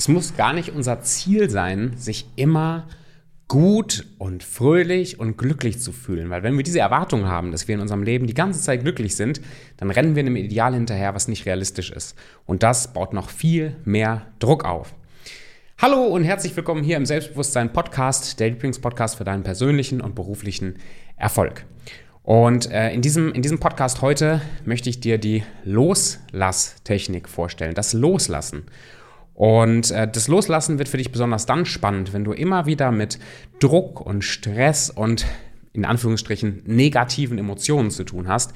Es muss gar nicht unser Ziel sein, sich immer gut und fröhlich und glücklich zu fühlen. Weil wenn wir diese Erwartung haben, dass wir in unserem Leben die ganze Zeit glücklich sind, dann rennen wir einem Ideal hinterher, was nicht realistisch ist. Und das baut noch viel mehr Druck auf. Hallo und herzlich willkommen hier im Selbstbewusstsein Podcast, der Lieblingspodcast für deinen persönlichen und beruflichen Erfolg. Und äh, in, diesem, in diesem Podcast heute möchte ich dir die Loslasstechnik vorstellen, das Loslassen. Und äh, das Loslassen wird für dich besonders dann spannend, wenn du immer wieder mit Druck und Stress und in Anführungsstrichen negativen Emotionen zu tun hast,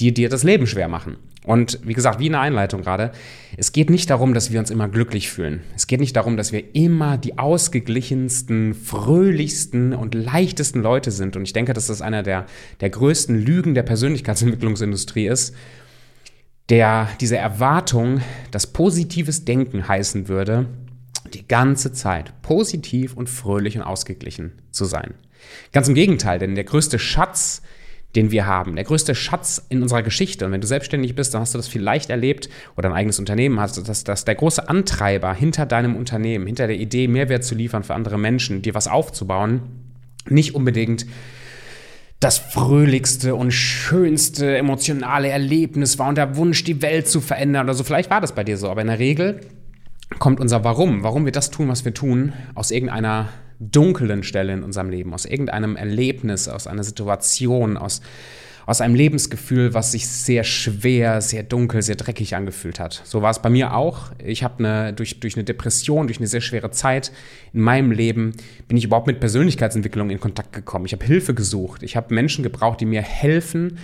die dir das Leben schwer machen. Und wie gesagt, wie in der Einleitung gerade, es geht nicht darum, dass wir uns immer glücklich fühlen. Es geht nicht darum, dass wir immer die ausgeglichensten, fröhlichsten und leichtesten Leute sind. Und ich denke, dass das einer der, der größten Lügen der Persönlichkeitsentwicklungsindustrie ist, der diese Erwartung, dass positives Denken heißen würde, die ganze Zeit positiv und fröhlich und ausgeglichen zu sein. Ganz im Gegenteil, denn der größte Schatz, den wir haben, der größte Schatz in unserer Geschichte, und wenn du selbstständig bist, dann hast du das vielleicht erlebt oder ein eigenes Unternehmen hast, dass, dass der große Antreiber hinter deinem Unternehmen, hinter der Idee, Mehrwert zu liefern für andere Menschen, dir was aufzubauen, nicht unbedingt das fröhlichste und schönste emotionale Erlebnis war und der Wunsch, die Welt zu verändern oder so. Vielleicht war das bei dir so, aber in der Regel kommt unser Warum, warum wir das tun, was wir tun, aus irgendeiner dunklen Stelle in unserem Leben, aus irgendeinem Erlebnis, aus einer Situation, aus aus einem Lebensgefühl, was sich sehr schwer, sehr dunkel, sehr dreckig angefühlt hat. So war es bei mir auch. Ich habe eine, durch, durch eine Depression, durch eine sehr schwere Zeit in meinem Leben, bin ich überhaupt mit Persönlichkeitsentwicklung in Kontakt gekommen. Ich habe Hilfe gesucht. Ich habe Menschen gebraucht, die mir helfen,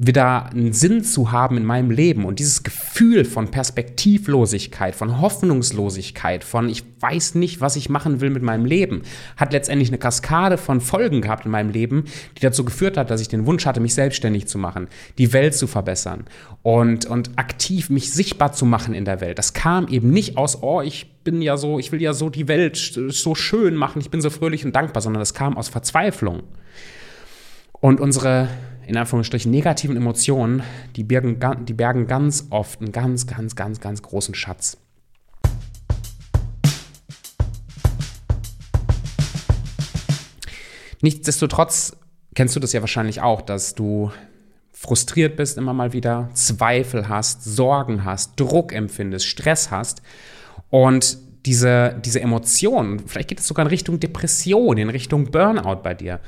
wieder einen Sinn zu haben in meinem Leben und dieses Gefühl von Perspektivlosigkeit, von Hoffnungslosigkeit, von ich weiß nicht, was ich machen will mit meinem Leben, hat letztendlich eine Kaskade von Folgen gehabt in meinem Leben, die dazu geführt hat, dass ich den Wunsch hatte, mich selbstständig zu machen, die Welt zu verbessern und, und aktiv mich sichtbar zu machen in der Welt. Das kam eben nicht aus, oh, ich bin ja so, ich will ja so die Welt so schön machen, ich bin so fröhlich und dankbar, sondern das kam aus Verzweiflung. Und unsere in Anführungsstrichen negativen Emotionen, die bergen, die bergen ganz oft einen ganz, ganz, ganz, ganz großen Schatz. Nichtsdestotrotz kennst du das ja wahrscheinlich auch, dass du frustriert bist immer mal wieder, Zweifel hast, Sorgen hast, Druck empfindest, Stress hast und diese, diese Emotionen, vielleicht geht es sogar in Richtung Depression, in Richtung Burnout bei dir.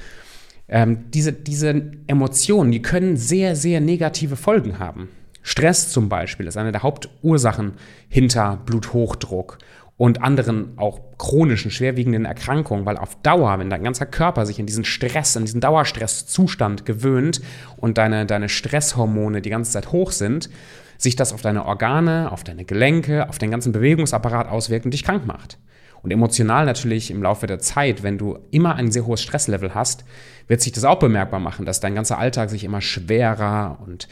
Ähm, diese, diese Emotionen, die können sehr, sehr negative Folgen haben. Stress zum Beispiel ist eine der Hauptursachen hinter Bluthochdruck und anderen auch chronischen, schwerwiegenden Erkrankungen, weil auf Dauer, wenn dein ganzer Körper sich in diesen Stress, in diesen Dauerstresszustand gewöhnt und deine, deine Stresshormone die ganze Zeit hoch sind, sich das auf deine Organe, auf deine Gelenke, auf den ganzen Bewegungsapparat auswirkt und dich krank macht. Und emotional natürlich im Laufe der Zeit, wenn du immer ein sehr hohes Stresslevel hast, wird sich das auch bemerkbar machen, dass dein ganzer Alltag sich immer schwerer und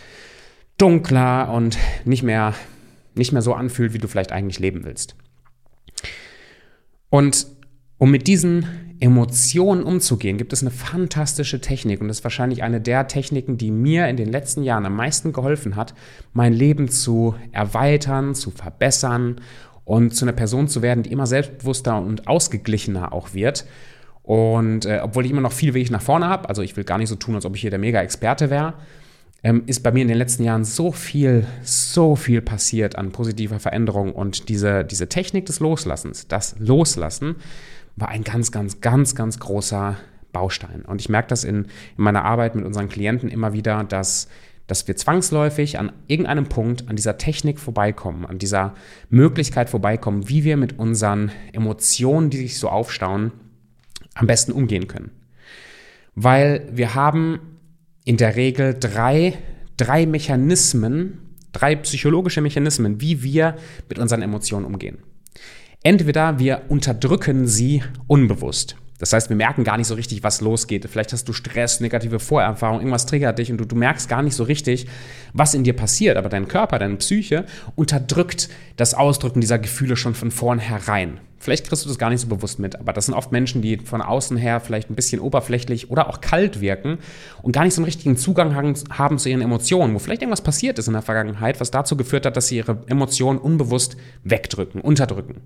dunkler und nicht mehr, nicht mehr so anfühlt, wie du vielleicht eigentlich leben willst. Und um mit diesen Emotionen umzugehen, gibt es eine fantastische Technik und das ist wahrscheinlich eine der Techniken, die mir in den letzten Jahren am meisten geholfen hat, mein Leben zu erweitern, zu verbessern und zu einer Person zu werden, die immer selbstbewusster und ausgeglichener auch wird. Und äh, obwohl ich immer noch viel Weg nach vorne habe, also ich will gar nicht so tun, als ob ich hier der Mega-Experte wäre, ähm, ist bei mir in den letzten Jahren so viel, so viel passiert an positiver Veränderung. Und diese, diese Technik des Loslassens, das Loslassen, war ein ganz, ganz, ganz, ganz großer Baustein. Und ich merke das in, in meiner Arbeit mit unseren Klienten immer wieder, dass dass wir zwangsläufig an irgendeinem Punkt an dieser Technik vorbeikommen, an dieser Möglichkeit vorbeikommen, wie wir mit unseren Emotionen, die sich so aufstauen, am besten umgehen können. Weil wir haben in der Regel drei, drei Mechanismen, drei psychologische Mechanismen, wie wir mit unseren Emotionen umgehen. Entweder wir unterdrücken sie unbewusst. Das heißt, wir merken gar nicht so richtig, was losgeht. Vielleicht hast du Stress, negative Vorerfahrung, irgendwas triggert dich und du, du merkst gar nicht so richtig, was in dir passiert. Aber dein Körper, deine Psyche unterdrückt das Ausdrücken dieser Gefühle schon von vornherein. Vielleicht kriegst du das gar nicht so bewusst mit, aber das sind oft Menschen, die von außen her vielleicht ein bisschen oberflächlich oder auch kalt wirken und gar nicht so einen richtigen Zugang haben zu ihren Emotionen, wo vielleicht irgendwas passiert ist in der Vergangenheit, was dazu geführt hat, dass sie ihre Emotionen unbewusst wegdrücken, unterdrücken.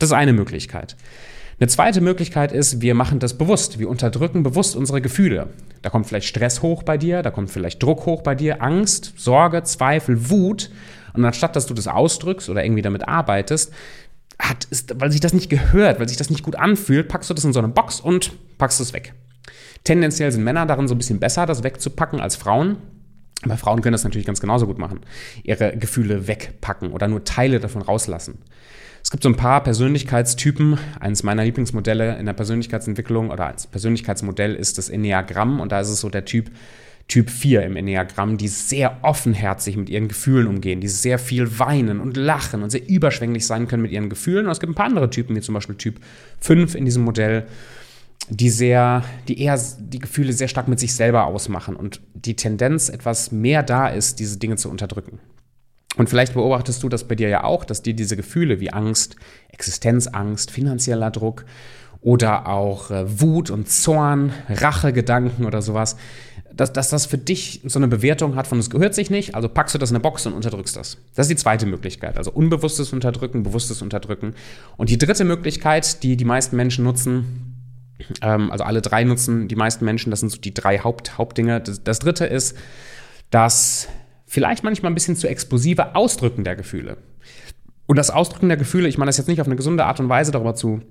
Das ist eine Möglichkeit. Eine zweite Möglichkeit ist, wir machen das bewusst. Wir unterdrücken bewusst unsere Gefühle. Da kommt vielleicht Stress hoch bei dir, da kommt vielleicht Druck hoch bei dir, Angst, Sorge, Zweifel, Wut. Und anstatt dass du das ausdrückst oder irgendwie damit arbeitest, hat, ist, weil sich das nicht gehört, weil sich das nicht gut anfühlt, packst du das in so eine Box und packst es weg. Tendenziell sind Männer darin so ein bisschen besser, das wegzupacken als Frauen. Aber Frauen können das natürlich ganz genauso gut machen. Ihre Gefühle wegpacken oder nur Teile davon rauslassen. Es gibt so ein paar Persönlichkeitstypen. Eines meiner Lieblingsmodelle in der Persönlichkeitsentwicklung oder als Persönlichkeitsmodell ist das Enneagramm. Und da ist es so der Typ, Typ 4 im Enneagramm, die sehr offenherzig mit ihren Gefühlen umgehen, die sehr viel weinen und lachen und sehr überschwänglich sein können mit ihren Gefühlen. Und es gibt ein paar andere Typen, wie zum Beispiel Typ 5 in diesem Modell, die sehr, die eher die Gefühle sehr stark mit sich selber ausmachen und die Tendenz etwas mehr da ist, diese Dinge zu unterdrücken. Und vielleicht beobachtest du das bei dir ja auch, dass dir diese Gefühle wie Angst, Existenzangst, finanzieller Druck oder auch äh, Wut und Zorn, Rachegedanken oder sowas, dass, dass das für dich so eine Bewertung hat von es gehört sich nicht, also packst du das in eine Box und unterdrückst das. Das ist die zweite Möglichkeit, also unbewusstes Unterdrücken, bewusstes Unterdrücken. Und die dritte Möglichkeit, die die meisten Menschen nutzen, ähm, also alle drei nutzen die meisten Menschen, das sind so die drei Haupt, Hauptdinge. Das, das dritte ist, dass vielleicht manchmal ein bisschen zu explosive Ausdrücken der Gefühle. Und das Ausdrücken der Gefühle, ich meine das jetzt nicht auf eine gesunde Art und Weise darüber zu,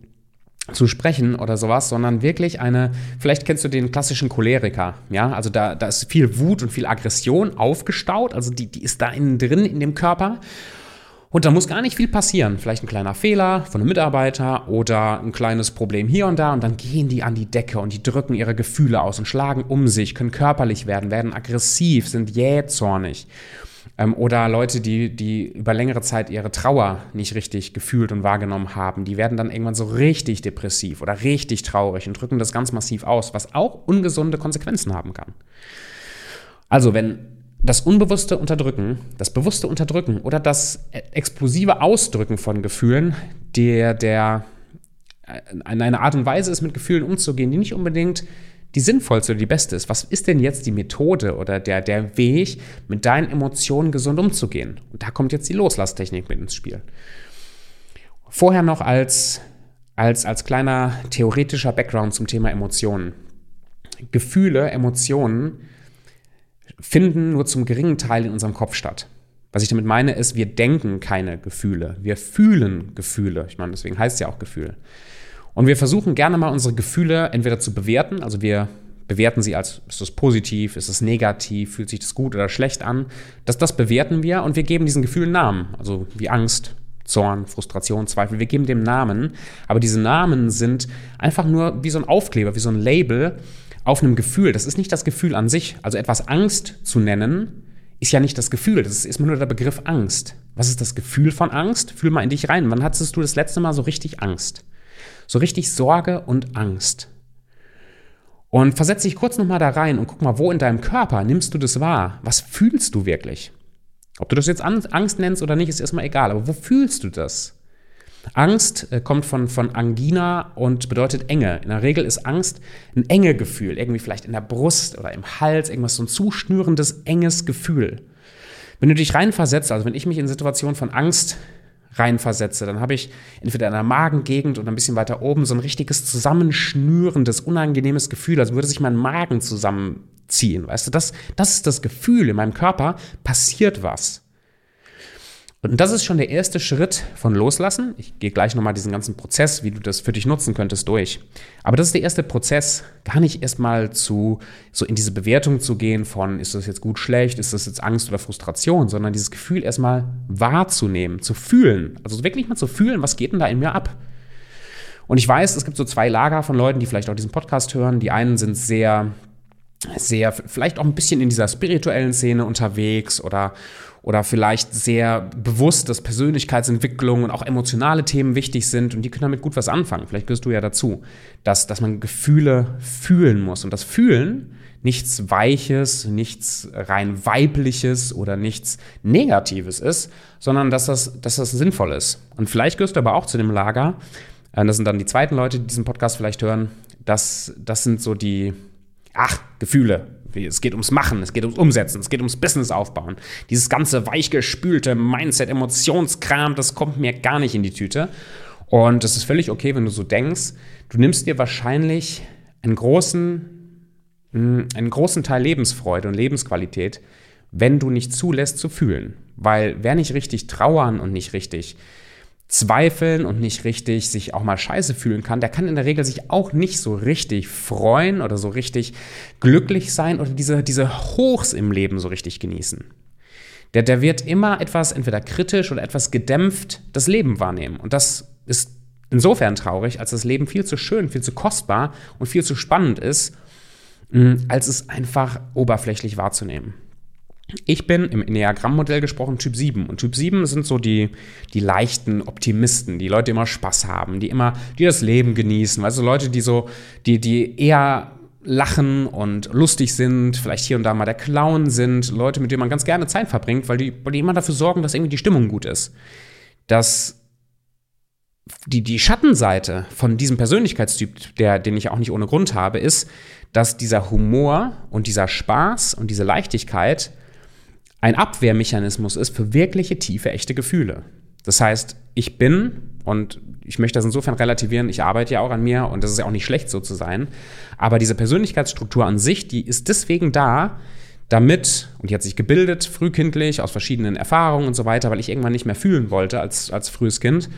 zu sprechen oder sowas, sondern wirklich eine, vielleicht kennst du den klassischen Choleriker, ja, also da, da ist viel Wut und viel Aggression aufgestaut, also die, die ist da innen drin in dem Körper und da muss gar nicht viel passieren. Vielleicht ein kleiner Fehler von einem Mitarbeiter oder ein kleines Problem hier und da. Und dann gehen die an die Decke und die drücken ihre Gefühle aus und schlagen um sich, können körperlich werden, werden aggressiv, sind jähzornig. Ähm, oder Leute, die, die über längere Zeit ihre Trauer nicht richtig gefühlt und wahrgenommen haben, die werden dann irgendwann so richtig depressiv oder richtig traurig und drücken das ganz massiv aus, was auch ungesunde Konsequenzen haben kann. Also, wenn das unbewusste Unterdrücken, das bewusste Unterdrücken oder das explosive Ausdrücken von Gefühlen, der, der äh, eine Art und Weise ist, mit Gefühlen umzugehen, die nicht unbedingt die sinnvollste oder die beste ist. Was ist denn jetzt die Methode oder der, der Weg, mit deinen Emotionen gesund umzugehen? Und da kommt jetzt die Loslasstechnik mit ins Spiel. Vorher noch als, als, als kleiner theoretischer Background zum Thema Emotionen. Gefühle, Emotionen finden nur zum geringen Teil in unserem Kopf statt. Was ich damit meine, ist, wir denken keine Gefühle. Wir fühlen Gefühle. Ich meine, deswegen heißt es ja auch Gefühl. Und wir versuchen gerne mal unsere Gefühle entweder zu bewerten, also wir bewerten sie als, ist das positiv, ist es negativ, fühlt sich das gut oder schlecht an. Das, das bewerten wir und wir geben diesen Gefühlen Namen, also wie Angst, Zorn, Frustration, Zweifel. Wir geben dem Namen, aber diese Namen sind einfach nur wie so ein Aufkleber, wie so ein Label, auf einem Gefühl. Das ist nicht das Gefühl an sich. Also etwas Angst zu nennen, ist ja nicht das Gefühl. Das ist erstmal nur der Begriff Angst. Was ist das Gefühl von Angst? Fühl mal in dich rein. Wann hattest du das letzte Mal so richtig Angst? So richtig Sorge und Angst. Und versetz dich kurz nochmal da rein und guck mal, wo in deinem Körper nimmst du das wahr? Was fühlst du wirklich? Ob du das jetzt Angst nennst oder nicht, ist erstmal egal. Aber wo fühlst du das? Angst äh, kommt von, von Angina und bedeutet Enge. In der Regel ist Angst ein enge Gefühl, irgendwie vielleicht in der Brust oder im Hals, irgendwas so ein zuschnürendes, enges Gefühl. Wenn du dich reinversetzt, also wenn ich mich in Situationen von Angst reinversetze, dann habe ich entweder in der Magengegend oder ein bisschen weiter oben so ein richtiges zusammenschnürendes, unangenehmes Gefühl, als würde sich mein Magen zusammenziehen. Weißt du, das, das ist das Gefühl in meinem Körper, passiert was. Und das ist schon der erste Schritt von Loslassen. Ich gehe gleich nochmal diesen ganzen Prozess, wie du das für dich nutzen könntest, durch. Aber das ist der erste Prozess, gar nicht erstmal zu, so in diese Bewertung zu gehen von, ist das jetzt gut, schlecht, ist das jetzt Angst oder Frustration, sondern dieses Gefühl erstmal wahrzunehmen, zu fühlen. Also wirklich mal zu fühlen, was geht denn da in mir ab? Und ich weiß, es gibt so zwei Lager von Leuten, die vielleicht auch diesen Podcast hören. Die einen sind sehr, sehr, vielleicht auch ein bisschen in dieser spirituellen Szene unterwegs oder oder vielleicht sehr bewusst, dass Persönlichkeitsentwicklung und auch emotionale Themen wichtig sind und die können damit gut was anfangen. Vielleicht gehörst du ja dazu, dass, dass man Gefühle fühlen muss. Und das Fühlen nichts Weiches, nichts rein Weibliches oder nichts Negatives ist, sondern dass das, dass das sinnvoll ist. Und vielleicht gehörst du aber auch zu dem Lager, äh, das sind dann die zweiten Leute, die diesen Podcast vielleicht hören, das, das sind so die, ach, Gefühle, es geht ums Machen, es geht ums Umsetzen, es geht ums Business aufbauen. Dieses ganze weichgespülte Mindset, Emotionskram, das kommt mir gar nicht in die Tüte. Und es ist völlig okay, wenn du so denkst. Du nimmst dir wahrscheinlich einen großen, hm, einen großen Teil Lebensfreude und Lebensqualität, wenn du nicht zulässt zu fühlen. Weil wer nicht richtig trauern und nicht richtig zweifeln und nicht richtig sich auch mal scheiße fühlen kann, der kann in der Regel sich auch nicht so richtig freuen oder so richtig glücklich sein oder diese, diese Hochs im Leben so richtig genießen. Der, der wird immer etwas entweder kritisch oder etwas gedämpft das Leben wahrnehmen. Und das ist insofern traurig, als das Leben viel zu schön, viel zu kostbar und viel zu spannend ist, mm, als es einfach oberflächlich wahrzunehmen. Ich bin im Enneagramm-Modell gesprochen Typ 7. Und Typ 7 sind so die, die leichten Optimisten, die Leute, die immer Spaß haben, die immer, die das Leben genießen. Also Leute, die so, die, die eher lachen und lustig sind, vielleicht hier und da mal der Clown sind, Leute, mit denen man ganz gerne Zeit verbringt, weil die, weil die immer dafür sorgen, dass irgendwie die Stimmung gut ist. Dass die, die Schattenseite von diesem Persönlichkeitstyp, der, den ich auch nicht ohne Grund habe, ist, dass dieser Humor und dieser Spaß und diese Leichtigkeit ein Abwehrmechanismus ist für wirkliche tiefe, echte Gefühle. Das heißt, ich bin, und ich möchte das insofern relativieren, ich arbeite ja auch an mir und das ist ja auch nicht schlecht so zu sein, aber diese Persönlichkeitsstruktur an sich, die ist deswegen da, damit, und die hat sich gebildet, frühkindlich, aus verschiedenen Erfahrungen und so weiter, weil ich irgendwann nicht mehr fühlen wollte als, als frühes Kind.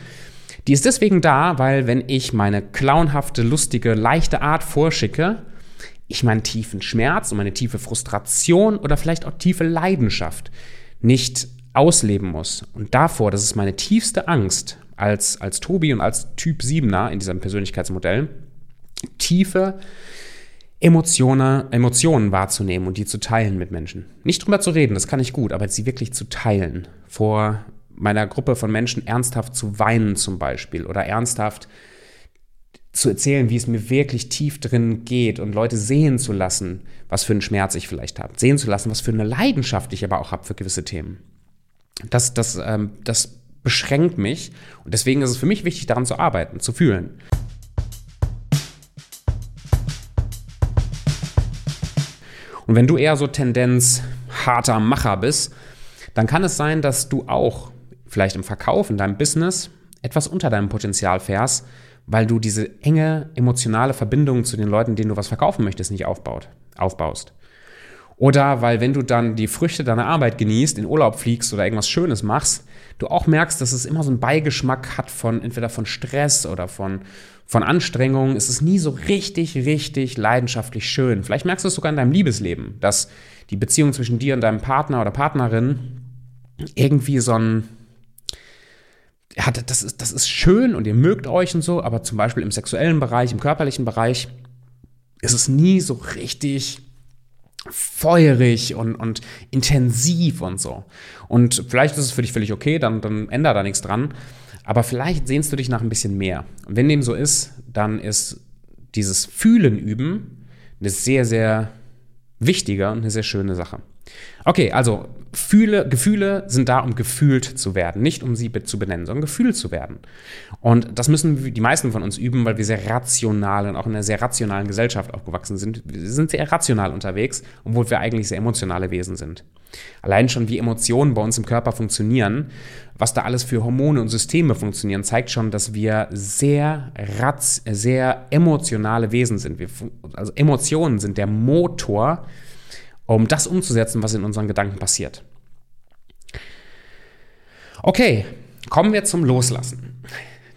Die ist deswegen da, weil wenn ich meine clownhafte, lustige, leichte Art vorschicke, ich meinen tiefen Schmerz und meine tiefe Frustration oder vielleicht auch tiefe Leidenschaft nicht ausleben muss. Und davor, das ist meine tiefste Angst als, als Tobi und als Typ 7er in diesem Persönlichkeitsmodell, tiefe Emotionen, Emotionen wahrzunehmen und die zu teilen mit Menschen. Nicht drüber zu reden, das kann ich gut, aber sie wirklich zu teilen. Vor meiner Gruppe von Menschen ernsthaft zu weinen zum Beispiel oder ernsthaft zu erzählen, wie es mir wirklich tief drin geht und Leute sehen zu lassen, was für einen Schmerz ich vielleicht habe, sehen zu lassen, was für eine Leidenschaft ich aber auch habe für gewisse Themen. Das, das, ähm, das beschränkt mich und deswegen ist es für mich wichtig, daran zu arbeiten, zu fühlen. Und wenn du eher so Tendenz harter Macher bist, dann kann es sein, dass du auch vielleicht im Verkauf, in deinem Business etwas unter deinem Potenzial fährst, weil du diese enge emotionale Verbindung zu den Leuten, denen du was verkaufen möchtest, nicht aufbaut, aufbaust. Oder weil wenn du dann die Früchte deiner Arbeit genießt, in Urlaub fliegst oder irgendwas Schönes machst, du auch merkst, dass es immer so einen Beigeschmack hat von entweder von Stress oder von, von Anstrengung. Es ist nie so richtig, richtig leidenschaftlich schön. Vielleicht merkst du es sogar in deinem Liebesleben, dass die Beziehung zwischen dir und deinem Partner oder Partnerin irgendwie so ein, ja, das ist, das ist schön und ihr mögt euch und so, aber zum Beispiel im sexuellen Bereich, im körperlichen Bereich ist es nie so richtig feurig und, und intensiv und so. Und vielleicht ist es für dich völlig okay, dann, dann ändert da nichts dran. Aber vielleicht sehnst du dich nach ein bisschen mehr. Und wenn dem so ist, dann ist dieses Fühlen üben eine sehr, sehr wichtige und eine sehr schöne Sache. Okay, also Fühle, Gefühle sind da, um gefühlt zu werden, nicht um sie zu benennen, sondern gefühlt zu werden. Und das müssen die meisten von uns üben, weil wir sehr rational und auch in einer sehr rationalen Gesellschaft aufgewachsen sind. Wir sind sehr rational unterwegs, obwohl wir eigentlich sehr emotionale Wesen sind. Allein schon, wie Emotionen bei uns im Körper funktionieren, was da alles für Hormone und Systeme funktionieren, zeigt schon, dass wir sehr, sehr emotionale Wesen sind. Wir, also Emotionen sind der Motor, um das umzusetzen, was in unseren Gedanken passiert. Okay, kommen wir zum Loslassen.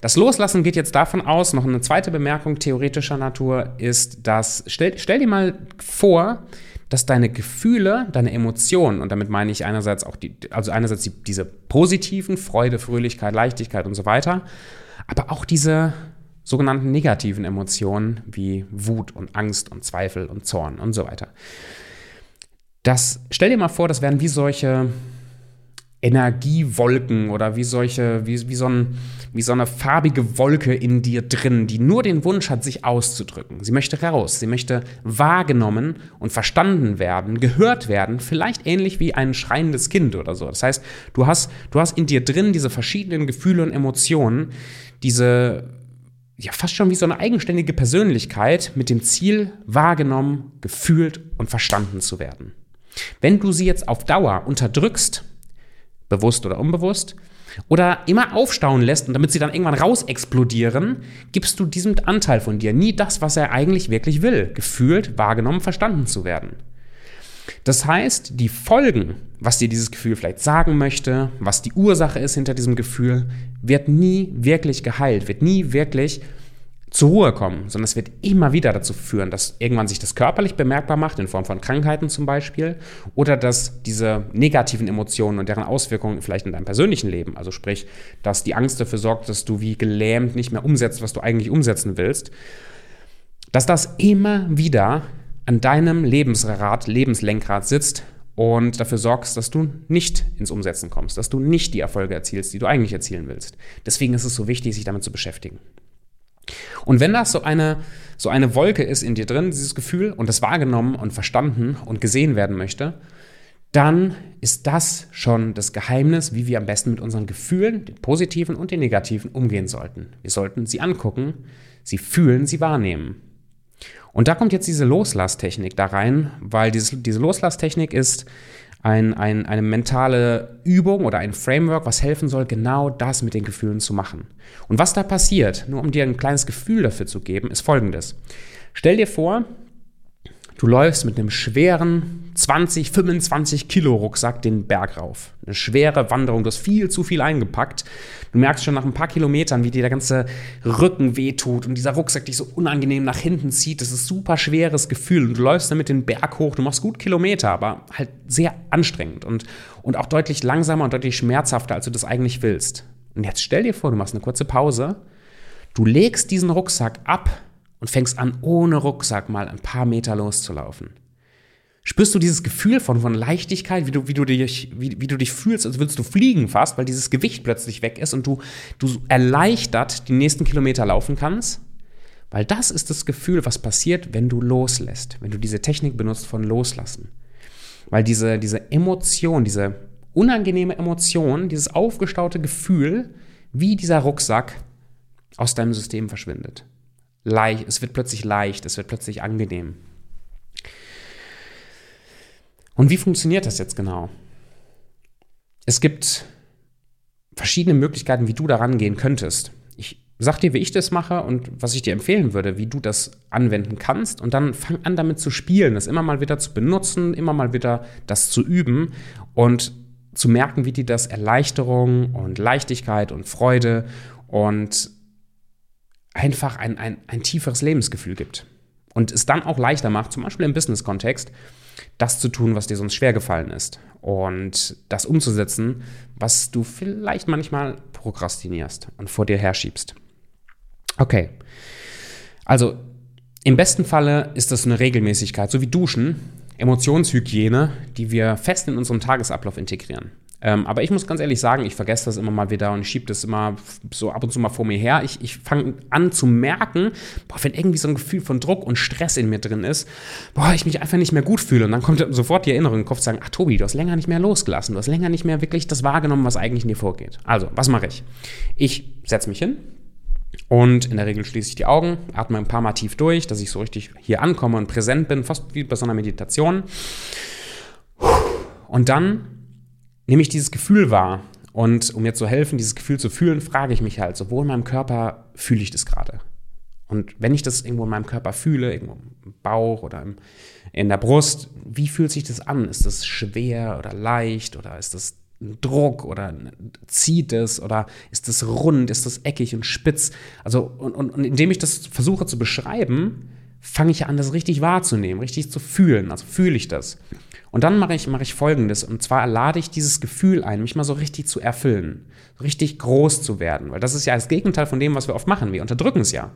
Das Loslassen geht jetzt davon aus, noch eine zweite Bemerkung theoretischer Natur ist, dass, stell, stell dir mal vor, dass deine Gefühle, deine Emotionen, und damit meine ich einerseits auch die, also einerseits die, diese positiven, Freude, Fröhlichkeit, Leichtigkeit und so weiter, aber auch diese sogenannten negativen Emotionen wie Wut und Angst und Zweifel und Zorn und so weiter. Das, stell dir mal vor, das wären wie solche Energiewolken oder wie solche, wie, wie, so ein, wie so eine farbige Wolke in dir drin, die nur den Wunsch hat, sich auszudrücken. Sie möchte raus, sie möchte wahrgenommen und verstanden werden, gehört werden, vielleicht ähnlich wie ein schreiendes Kind oder so. Das heißt, du hast, du hast in dir drin diese verschiedenen Gefühle und Emotionen, diese ja fast schon wie so eine eigenständige Persönlichkeit mit dem Ziel, wahrgenommen, gefühlt und verstanden zu werden. Wenn du sie jetzt auf Dauer unterdrückst, bewusst oder unbewusst, oder immer aufstauen lässt und damit sie dann irgendwann raus explodieren, gibst du diesem Anteil von dir nie das, was er eigentlich wirklich will, gefühlt, wahrgenommen, verstanden zu werden. Das heißt, die Folgen, was dir dieses Gefühl vielleicht sagen möchte, was die Ursache ist hinter diesem Gefühl, wird nie wirklich geheilt, wird nie wirklich zur Ruhe kommen, sondern es wird immer wieder dazu führen, dass irgendwann sich das körperlich bemerkbar macht, in Form von Krankheiten zum Beispiel, oder dass diese negativen Emotionen und deren Auswirkungen vielleicht in deinem persönlichen Leben, also sprich, dass die Angst dafür sorgt, dass du wie gelähmt nicht mehr umsetzt, was du eigentlich umsetzen willst, dass das immer wieder an deinem Lebensrad, Lebenslenkrad sitzt und dafür sorgst, dass du nicht ins Umsetzen kommst, dass du nicht die Erfolge erzielst, die du eigentlich erzielen willst. Deswegen ist es so wichtig, sich damit zu beschäftigen. Und wenn das so eine, so eine Wolke ist in dir drin, dieses Gefühl, und das wahrgenommen und verstanden und gesehen werden möchte, dann ist das schon das Geheimnis, wie wir am besten mit unseren Gefühlen, den positiven und den negativen, umgehen sollten. Wir sollten sie angucken, sie fühlen, sie wahrnehmen. Und da kommt jetzt diese Loslasstechnik da rein, weil dieses, diese Loslasstechnik ist ein, ein, eine mentale Übung oder ein Framework, was helfen soll, genau das mit den Gefühlen zu machen. Und was da passiert, nur um dir ein kleines Gefühl dafür zu geben, ist folgendes. Stell dir vor, Du läufst mit einem schweren 20, 25 Kilo Rucksack den Berg rauf. Eine schwere Wanderung, du hast viel zu viel eingepackt. Du merkst schon nach ein paar Kilometern, wie dir der ganze Rücken wehtut und dieser Rucksack dich so unangenehm nach hinten zieht. Das ist ein super schweres Gefühl. Und du läufst damit den Berg hoch, du machst gut Kilometer, aber halt sehr anstrengend und, und auch deutlich langsamer und deutlich schmerzhafter, als du das eigentlich willst. Und jetzt stell dir vor, du machst eine kurze Pause, du legst diesen Rucksack ab und fängst an, ohne Rucksack mal ein paar Meter loszulaufen. Spürst du dieses Gefühl von, von Leichtigkeit, wie du, wie, du dich, wie, wie du dich fühlst, als würdest du fliegen fast, weil dieses Gewicht plötzlich weg ist und du, du erleichtert die nächsten Kilometer laufen kannst? Weil das ist das Gefühl, was passiert, wenn du loslässt, wenn du diese Technik benutzt von Loslassen. Weil diese, diese Emotion, diese unangenehme Emotion, dieses aufgestaute Gefühl, wie dieser Rucksack aus deinem System verschwindet leicht, es wird plötzlich leicht, es wird plötzlich angenehm. Und wie funktioniert das jetzt genau? Es gibt verschiedene Möglichkeiten, wie du daran gehen könntest. Ich sag dir, wie ich das mache und was ich dir empfehlen würde, wie du das anwenden kannst. Und dann fang an, damit zu spielen, das immer mal wieder zu benutzen, immer mal wieder das zu üben und zu merken, wie dir das Erleichterung und Leichtigkeit und Freude und einfach ein, ein, ein tieferes Lebensgefühl gibt. Und es dann auch leichter macht, zum Beispiel im Business-Kontext, das zu tun, was dir sonst schwer gefallen ist. Und das umzusetzen, was du vielleicht manchmal prokrastinierst und vor dir herschiebst. Okay. Also, im besten Falle ist das eine Regelmäßigkeit, so wie Duschen, Emotionshygiene, die wir fest in unserem Tagesablauf integrieren. Ähm, aber ich muss ganz ehrlich sagen, ich vergesse das immer mal wieder und schiebe das immer so ab und zu mal vor mir her. Ich, ich fange an zu merken, boah, wenn irgendwie so ein Gefühl von Druck und Stress in mir drin ist, boah, ich mich einfach nicht mehr gut fühle. Und dann kommt sofort die Erinnerung im Kopf zu sagen, ach Tobi, du hast länger nicht mehr losgelassen, du hast länger nicht mehr wirklich das wahrgenommen, was eigentlich in dir vorgeht. Also, was mache ich? Ich setze mich hin, und in der Regel schließe ich die Augen, atme ein paar Mal tief durch, dass ich so richtig hier ankomme und präsent bin, fast wie bei so einer Meditation. Und dann nehme ich dieses Gefühl wahr. Und um mir zu helfen, dieses Gefühl zu fühlen, frage ich mich halt, so wo in meinem Körper fühle ich das gerade? Und wenn ich das irgendwo in meinem Körper fühle, irgendwo im Bauch oder im, in der Brust, wie fühlt sich das an? Ist das schwer oder leicht oder ist das ein Druck oder zieht es oder ist das rund, ist das eckig und spitz? Also, und, und, und indem ich das versuche zu beschreiben, fange ich an, das richtig wahrzunehmen, richtig zu fühlen. Also fühle ich das. Und dann mache ich, mache ich Folgendes. Und zwar lade ich dieses Gefühl ein, mich mal so richtig zu erfüllen. richtig groß zu werden. Weil das ist ja das Gegenteil von dem, was wir oft machen. Wir unterdrücken es ja.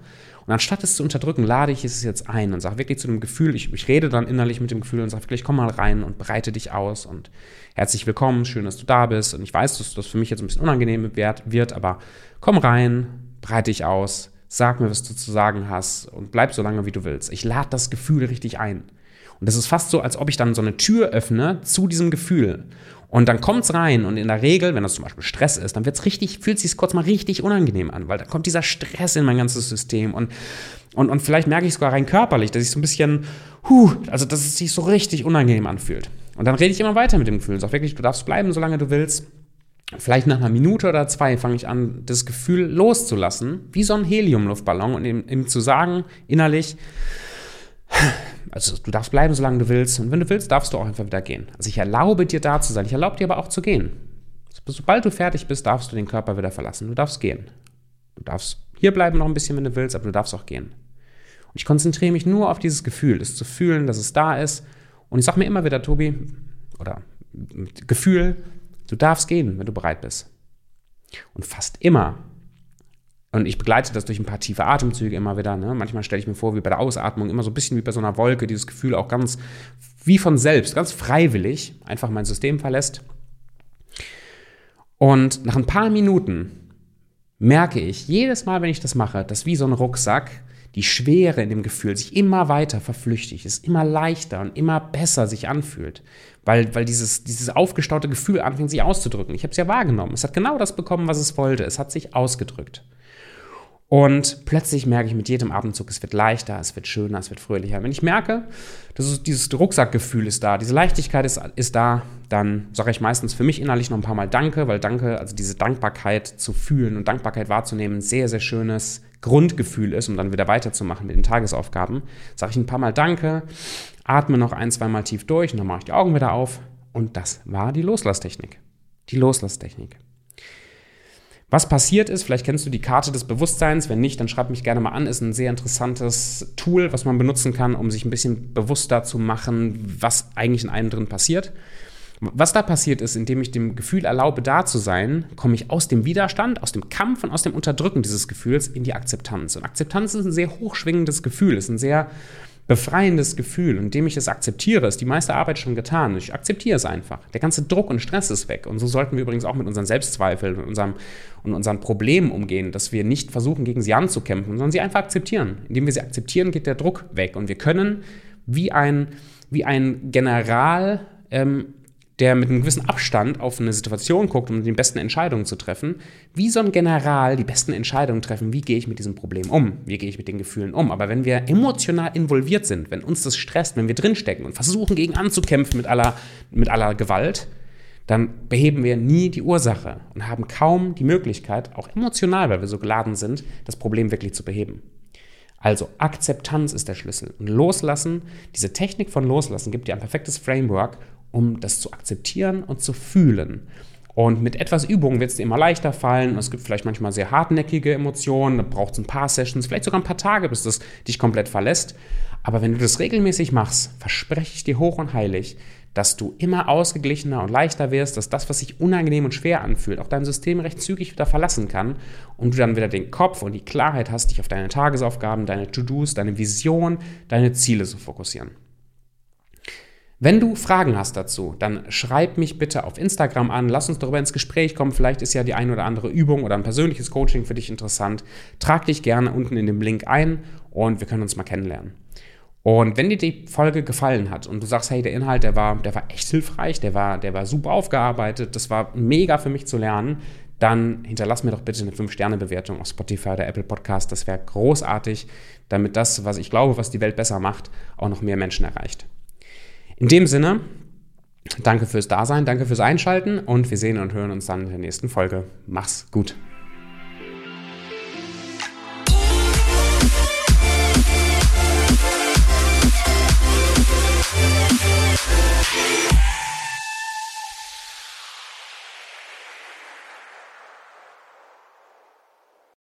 Und anstatt es zu unterdrücken, lade ich es jetzt ein und sage wirklich zu dem Gefühl, ich, ich rede dann innerlich mit dem Gefühl und sage wirklich, komm mal rein und breite dich aus und herzlich willkommen, schön, dass du da bist. Und ich weiß, dass das für mich jetzt ein bisschen unangenehm wird, aber komm rein, breite dich aus, sag mir, was du zu sagen hast und bleib so lange, wie du willst. Ich lade das Gefühl richtig ein. Und das ist fast so, als ob ich dann so eine Tür öffne zu diesem Gefühl. Und dann kommt es rein und in der Regel, wenn das zum Beispiel Stress ist, dann wird's richtig, fühlt sich kurz mal richtig unangenehm an, weil da kommt dieser Stress in mein ganzes System und, und, und vielleicht merke ich sogar rein körperlich, dass ich so ein bisschen, huh, also dass es sich so richtig unangenehm anfühlt. Und dann rede ich immer weiter mit dem Gefühl sage wirklich, du darfst bleiben, solange du willst. vielleicht nach einer Minute oder zwei fange ich an, das Gefühl loszulassen, wie so ein Heliumluftballon und ihm, ihm zu sagen, innerlich, also du darfst bleiben, solange du willst. Und wenn du willst, darfst du auch einfach wieder gehen. Also ich erlaube dir da zu sein. Ich erlaube dir aber auch zu gehen. Sobald du fertig bist, darfst du den Körper wieder verlassen. Du darfst gehen. Du darfst hier bleiben noch ein bisschen, wenn du willst, aber du darfst auch gehen. Und ich konzentriere mich nur auf dieses Gefühl, es zu fühlen, dass es da ist. Und ich sage mir immer wieder, Tobi, oder Gefühl, du darfst gehen, wenn du bereit bist. Und fast immer, und ich begleite das durch ein paar tiefe Atemzüge immer wieder. Ne? Manchmal stelle ich mir vor, wie bei der Ausatmung, immer so ein bisschen wie bei so einer Wolke, dieses Gefühl auch ganz wie von selbst, ganz freiwillig einfach mein System verlässt. Und nach ein paar Minuten merke ich jedes Mal, wenn ich das mache, dass wie so ein Rucksack die Schwere in dem Gefühl sich immer weiter verflüchtigt, es immer leichter und immer besser sich anfühlt, weil, weil dieses, dieses aufgestaute Gefühl anfängt sich auszudrücken. Ich habe es ja wahrgenommen. Es hat genau das bekommen, was es wollte. Es hat sich ausgedrückt. Und plötzlich merke ich mit jedem Atemzug, es wird leichter, es wird schöner, es wird fröhlicher. Wenn ich merke, dass dieses Rucksackgefühl ist da, diese Leichtigkeit ist, ist da, dann sage ich meistens für mich innerlich noch ein paar Mal Danke, weil Danke, also diese Dankbarkeit zu fühlen und Dankbarkeit wahrzunehmen, sehr, sehr schönes Grundgefühl ist, um dann wieder weiterzumachen mit den Tagesaufgaben. Sage ich ein paar Mal Danke, atme noch ein, zwei Mal tief durch und dann mache ich die Augen wieder auf. Und das war die Loslasstechnik. Die Loslasstechnik. Was passiert ist, vielleicht kennst du die Karte des Bewusstseins, wenn nicht, dann schreib mich gerne mal an, ist ein sehr interessantes Tool, was man benutzen kann, um sich ein bisschen bewusster zu machen, was eigentlich in einem drin passiert. Was da passiert ist, indem ich dem Gefühl erlaube, da zu sein, komme ich aus dem Widerstand, aus dem Kampf und aus dem Unterdrücken dieses Gefühls in die Akzeptanz. Und Akzeptanz ist ein sehr hochschwingendes Gefühl, ist ein sehr befreiendes Gefühl. Und indem ich es akzeptiere, ist die meiste Arbeit schon getan. Ich akzeptiere es einfach. Der ganze Druck und Stress ist weg. Und so sollten wir übrigens auch mit unseren Selbstzweifeln und, unserem, und unseren Problemen umgehen, dass wir nicht versuchen, gegen sie anzukämpfen, sondern sie einfach akzeptieren. Indem wir sie akzeptieren, geht der Druck weg. Und wir können wie ein, wie ein General ähm, der mit einem gewissen Abstand auf eine Situation guckt, um die besten Entscheidungen zu treffen, wie so ein General die besten Entscheidungen treffen, wie gehe ich mit diesem Problem um, wie gehe ich mit den Gefühlen um. Aber wenn wir emotional involviert sind, wenn uns das stresst, wenn wir drinstecken und versuchen, gegen anzukämpfen mit aller, mit aller Gewalt, dann beheben wir nie die Ursache und haben kaum die Möglichkeit, auch emotional, weil wir so geladen sind, das Problem wirklich zu beheben. Also Akzeptanz ist der Schlüssel. Und Loslassen, diese Technik von Loslassen gibt dir ein perfektes Framework, um das zu akzeptieren und zu fühlen. Und mit etwas Übung wird es dir immer leichter fallen. Es gibt vielleicht manchmal sehr hartnäckige Emotionen, da braucht es ein paar Sessions, vielleicht sogar ein paar Tage, bis das dich komplett verlässt. Aber wenn du das regelmäßig machst, verspreche ich dir hoch und heilig, dass du immer ausgeglichener und leichter wirst, dass das, was sich unangenehm und schwer anfühlt, auch dein System recht zügig wieder verlassen kann und du dann wieder den Kopf und die Klarheit hast, dich auf deine Tagesaufgaben, deine To-Dos, deine Vision, deine Ziele zu fokussieren. Wenn du Fragen hast dazu, dann schreib mich bitte auf Instagram an, lass uns darüber ins Gespräch kommen. Vielleicht ist ja die ein oder andere Übung oder ein persönliches Coaching für dich interessant. Trag dich gerne unten in dem Link ein und wir können uns mal kennenlernen. Und wenn dir die Folge gefallen hat und du sagst, hey, der Inhalt, der war, der war echt hilfreich, der war, der war super aufgearbeitet, das war mega für mich zu lernen, dann hinterlass mir doch bitte eine 5-Sterne-Bewertung auf Spotify oder Apple Podcast. Das wäre großartig, damit das, was ich glaube, was die Welt besser macht, auch noch mehr Menschen erreicht. In dem Sinne, danke fürs Dasein, danke fürs Einschalten und wir sehen und hören uns dann in der nächsten Folge. Mach's gut.